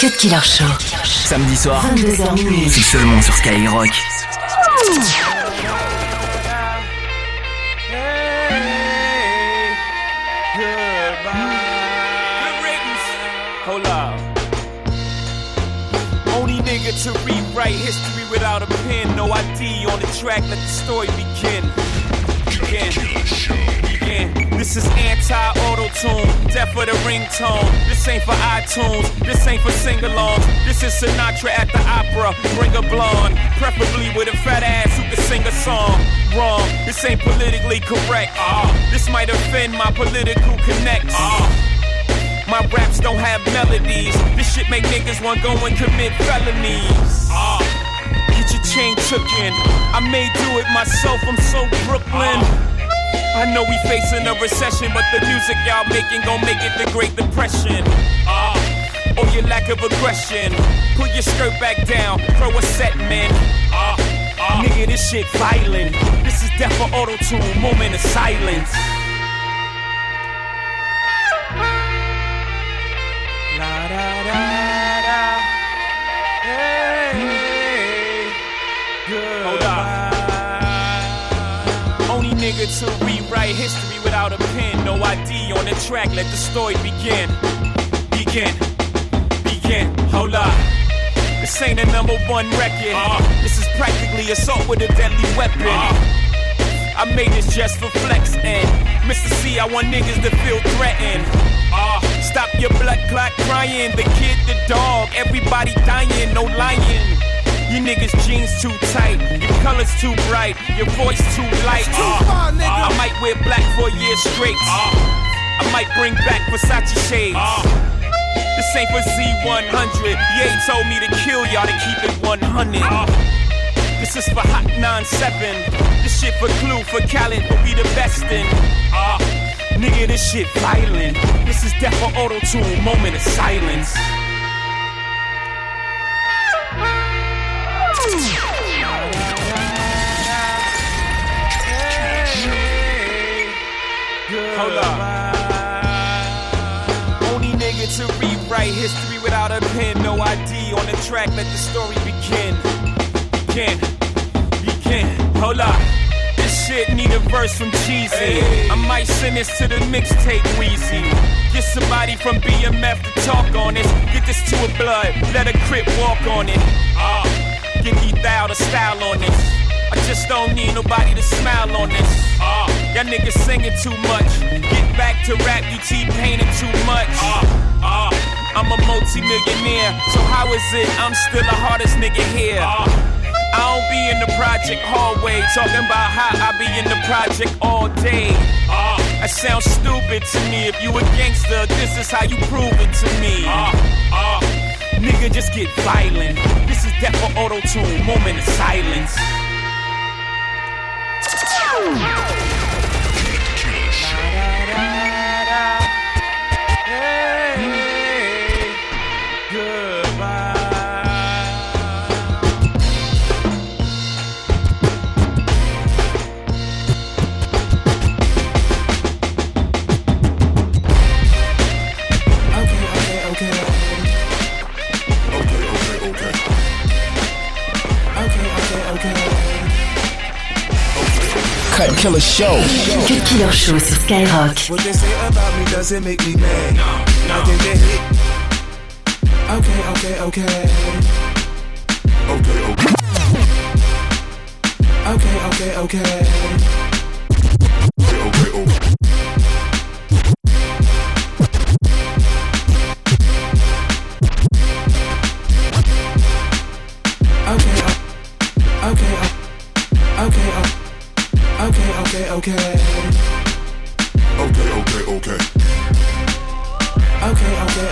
Cut Killer Show. Samedi soir, 22h minuit. c'est seulement sur Skyrock. Hold up. Only nigga to rewrite history without a pen. No ID on the track, let the story begin. This is anti-auto tune, death for the ringtone. This ain't for iTunes, this ain't for sing-alongs. This is Sinatra at the opera. Bring a blonde, preferably with a fat ass who can sing a song. Wrong, this ain't politically correct. Ah, this might offend my political connects. Ah. My raps don't have melodies. This shit make niggas want go and commit felonies. Ah, I may do it myself. I'm so Brooklyn. I know we facing a recession, but the music y'all making gon' make it the Great Depression. Ah, or your lack of aggression. Put your skirt back down, throw a set, man. Ah, ah. Nigga, this shit violent. This is death for auto tune, moment of silence. To rewrite history without a pen. No ID on the track, let the story begin. Begin. Begin. Hold up. This ain't a number one record. This is practically assault with a deadly weapon. I made this just for flex and Mr. C, I want niggas to feel threatened. Ah, stop your blood clot crying. The kid, the dog, everybody dying, no lying. You niggas jeans too tight, your colors too bright, your voice too light. Ah, I might wear black for a year straight. I might bring back Versace shades. This ain't for Z100. Ye told me to kill y'all to keep it 100. This is for Hot 97. This shit for Clue, for Khaled, but we the best in. Ah, nigga, this shit violent. This is death for auto tune, moment of silence. Hold up. Only nigga to rewrite history without a pen. No ID on the track, let the story begin. Begin. Begin. Hold up. This shit need a verse from Jeezy. I might send this to the mixtape Weezy. Get somebody from BMF to talk on this. Get this to a blood, let a crip walk on it. Ah, get thou the style on this. I just don't need nobody to smile on this. Ah, y'all niggas singing too much. Get back to rap, you T-painting too much. Ah, ah, I'm a multi-millionaire, so how is it I'm still the hardest nigga here? I don't be in the project hallway talking about how I be in the project all day. That sounds stupid to me. If you a gangster, this is how you prove it to me. Nigga, just get violent. This is death for auto tune, moment of silence. Goodbye. Killer Show. Cut Killer Show sur Skyrock. What they say about me doesn't make me mad. I think they hate. Okay, okay, okay. Okay, okay. Okay, okay, okay. Okay,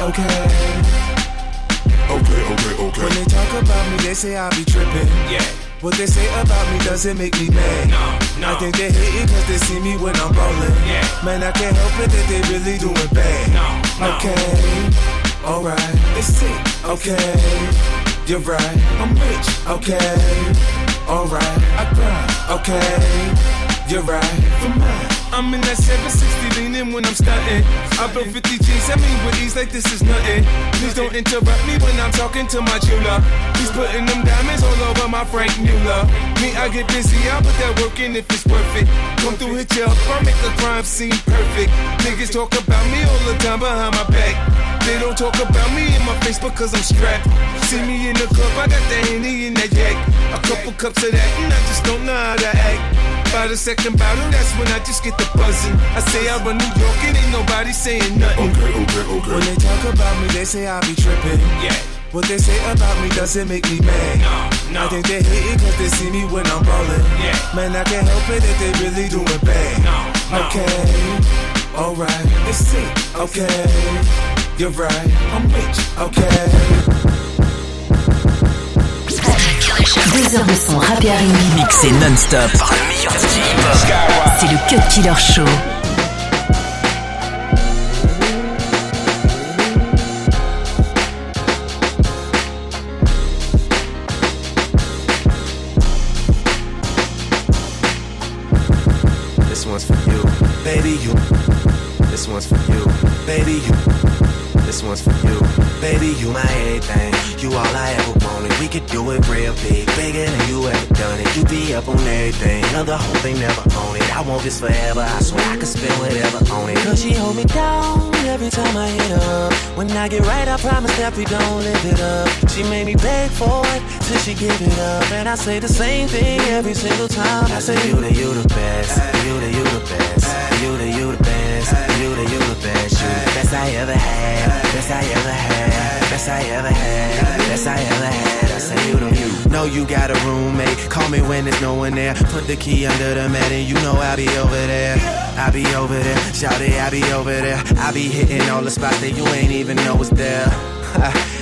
Okay, okay, okay. Okay, When they talk about me, they say I be tripping. Yeah. What they say about me doesn't make me mad. No, no. I think they hate it cause they see me when I'm rolling. Yeah. Man, I can't help it that they really doing bad. No, no. Okay, alright, it's sick. Okay, you're right, I'm rich. Okay, alright, I grind. Okay, you're right, for mine. I'm in that 760 leaning when I'm stunting. I blow 50 G's, I mean with ease like this is nothing. Please don't interrupt me when I'm talking to my jeweler. He's putting them diamonds all over my Franck Muller. Me, I get busy, I put that work in if it's worth it. Come through, hit you up, I make the crime seem perfect. Niggas talk about me all the time behind my back. They don't talk about me in my face because I'm strapped. See me in the club, I got the henny in that yak. A couple cups of that, and I just don't know how to act. By a second bottle, that's when I just get the buzzing. I say I run New York, and ain't nobody saying nothing. Okay, okay, okay. When they talk about me, they say I be tripping. Yeah. What they say about me doesn't make me mad. No, no. I think they hate it cause they see me when I'm ballin'. Yeah. Man, I can't help it if they really doing bad. No, no. Okay, alright, let's see. Okay, you're right, I'm rich. Okay. Deux heures de son rap et R&B. Mixé non-stop par le meilleur DJ hip-hop. C'est le Cut Killer Show. This one's for you, baby you. This one's for you, baby you. This one's for you, baby you my everything. You all I ever wanted. We could do it real big, bigger than you ever done it. You be up on everything, other whole thing never own it. I want this forever. I swear I could spend whatever on it. Cause she hold me down every time I hit her. When I get right, I promise that we don't live it up. She made me beg for it till she give it up, and I say the same thing every single time. I say you the you the best, you the you the best, you the you the best, you the you the best, you the best I ever had, best I ever had, best I ever had. I you the you. Know you got a roommate. Call me when there's no one there. Put the key under the mat and you know I'll be over there. I'll be over there. Shout it, I'll be over there. I'll be hitting all the spots that you ain't even know was there.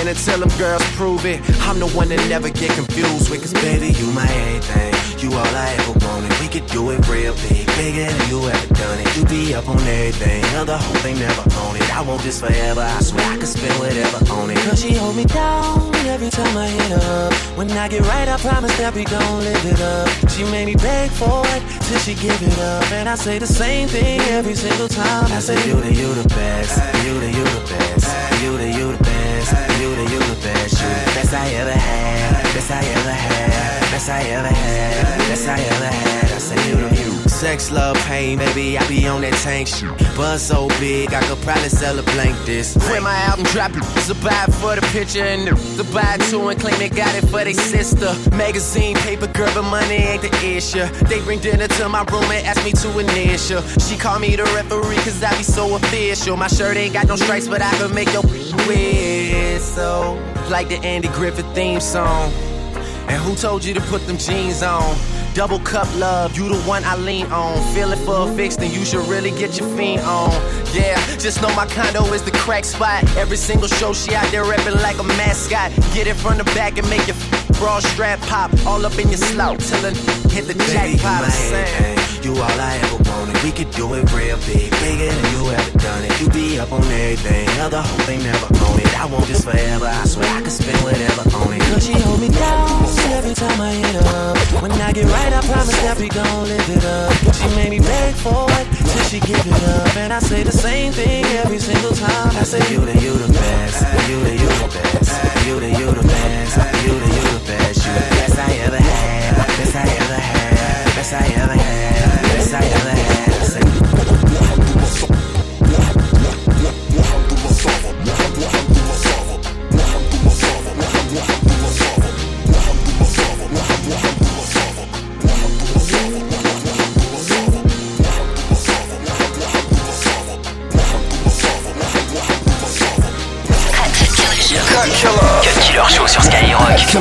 And until them girls prove it, I'm the one that never get confused with. Cause baby, you my everything. You all I ever wanted. We could do it real big, bigger than you ever done it. You be up on everything, other whole thing never own it. I want this forever. I swear I could spend whatever on it. Cause she hold me down every time I hit up. When I get right, I promise that we gon' live it up. She made me beg for it till she give it up, and I say the same thing every single time. I say you the you the best, you the you the best, you the you best I ever had, best I ever had, best I ever had, best I ever had. I say you the. Sex, love, pain, baby, I be on that tank shit. Buzz so big, I could probably sell a blank this. When my album drop, it's a buy for the picture and the, the buy two and claim they got it for they sister. Magazine, paper, girl, but money ain't the issue. They bring dinner to my room and ask me to initial. She call me the referee cause I be so official. My shirt ain't got no stripes, but I can make your whistle. Like the Andy Griffith theme song. And who told you to put them jeans on? Double cup love, you the one I lean on. Feeling for a fix, then you should really get your fiend on. Yeah, just know my condo is the crack spot. Every single show she out there reppin' like a mascot. Get it from the back and make your bra strap pop. All up in your slout till it hit the Baby, you jackpot. my I'm saying. everything. You all I ever wanted. We could do it real big, bigger than you ever done it. You be up on everything, other whole thing never own it. I want this forever. I swear I could spend whatever on it. Cause she hold me down every time I hit her. When I get right, I promise that we gon' live it up. She made me beg for it till she give it up. And I say the same thing every single time. I say, You the you the best, you the you the best, you the you the best, you the you the best, you the best I ever had, best I ever had, best I ever had, best I ever had.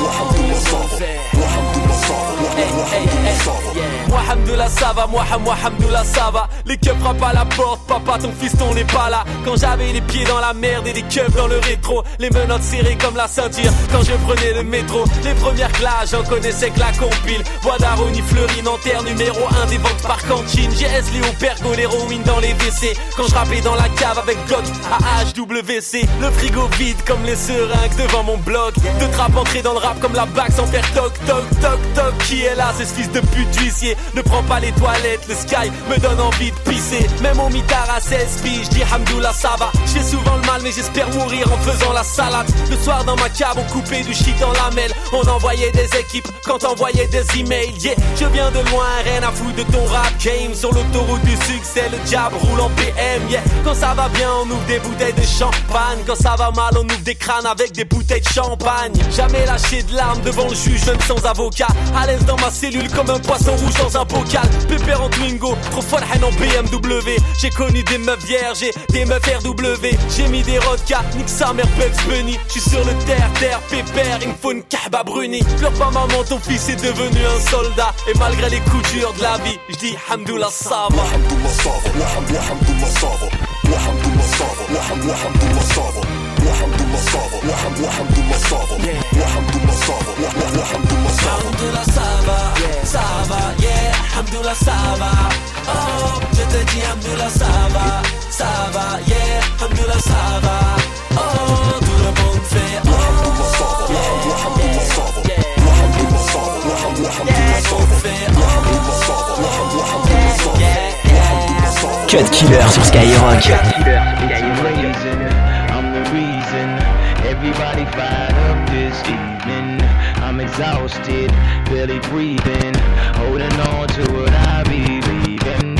oh, ça va Les keufs frappent à la porte, papa ton fiston n'est pas là Quand j'avais les pieds dans la merde et des keufs dans le rétro Les menottes serrées comme la ceinture quand je prenais le métro Les premières classes j'en connaissais que la compile Bois d'Aroni, Fleury, Nanterre, numéro 1 des ventes par cantine GS, Léo, Pergo, l'héroïne dans les WC Quand je rappais dans la cave avec Glock à HWC Le frigo vide comme les seringues devant mon blog De trap entré dans le rap comme la bague sans faire toc toc toc toc. Qui est là, c'est ce fils de pute d'huissier. Ne prends pas les toilettes, le sky me donne envie de pisser. Même au mitard à 16 piges, dis Hamdoullah ça va. Je fais souvent le mal mais j'espère mourir en faisant la salade. Le soir dans ma cave on coupait du shit en lamelles On envoyait des équipes quand envoyait des emails. Yeah, je viens de loin, rien à foutre de ton rap game Sur l'autoroute du succès, le diable roule en PM Yeah, quand ça va bien on ouvre des bouteilles de champagne. Quand ça va mal on ouvre des crânes avec des bouteilles de champagne. Jamais lâché de larmes devant le juge, même sans avocat. À l'aise dans ma cellule comme un poisson rouge dans un bocal. Pépère en Twingo, trop farhan en BMW. J'ai connu des meufs vierges des meufs RW. J'ai mis des rodkas, nique sa mère Bugs Bunny. J'suis sur le terre-terre, pépère, il me faut une kahba bruni. Pleure pas maman, ton fils est devenu un soldat. Et malgré les coups durs de la vie, j'dis Hamdoullah Sava. Hamdoullah Sava, Sava, Sava, Sava. Masava, Waham Waham Masava, Waham Masava, Waham Masava. Alhamdulillah ça va, ça va, yeah, Alhamdulillah ça va. Oh, je te dis Alhamdulillah ça va, ça va, yeah, Alhamdulillah ça va. Oh, tout le monde fait Waham Masava, Waham Masava, Waham Masava, Waham Masava, Waham Masava, Waham Masava. Cut Killer sur Skyrock. Everybody fired up this evening. I'm exhausted, barely breathing, holding on to what I believe in.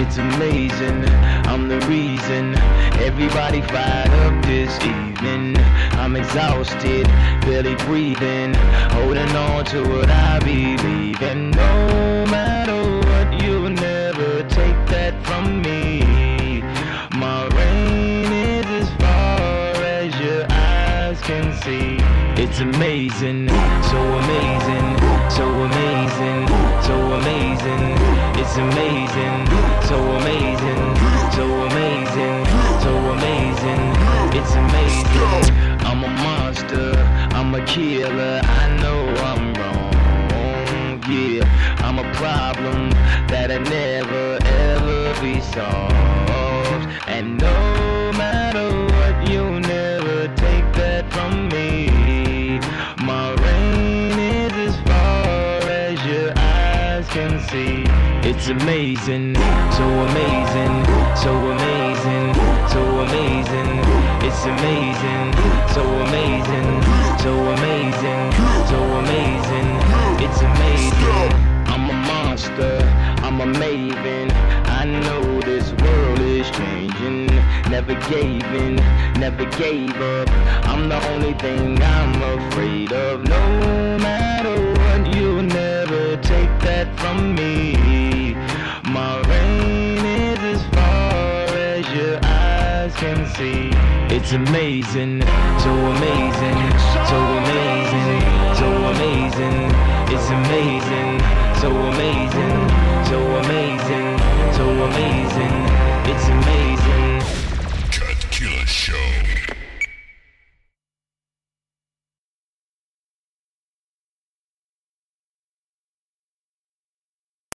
It's amazing, I'm the reason everybody fired up this evening. I'm exhausted, barely breathing, holding on to what I believe in. No matter what, you'll never take that from me. My reign is as far as your eyes can see. It's amazing, so amazing, so amazing, so amazing. It's amazing, so amazing, so amazing, so amazing. It's amazing. I'm a monster, killer. I know I'm wrong. Yeah, I'm a problem that'll never ever be solved. And no matter what, you'll never take that from me. My reign is as far as your eyes can see. It's amazing, so amazing, so amazing, so amazing. It's amazing, so amazing, so amazing, so amazing. It's amazing. I'm a monster, I'm a maven. I know this world is changing. Never gave in, never gave up. I'm the only thing I'm afraid of. No matter what, you'll never take that from me. My reign is as far as your can see. It's amazing, so amazing, so amazing, so amazing. It's amazing, so amazing, so amazing, so amazing. It's amazing. Cut Killer Show.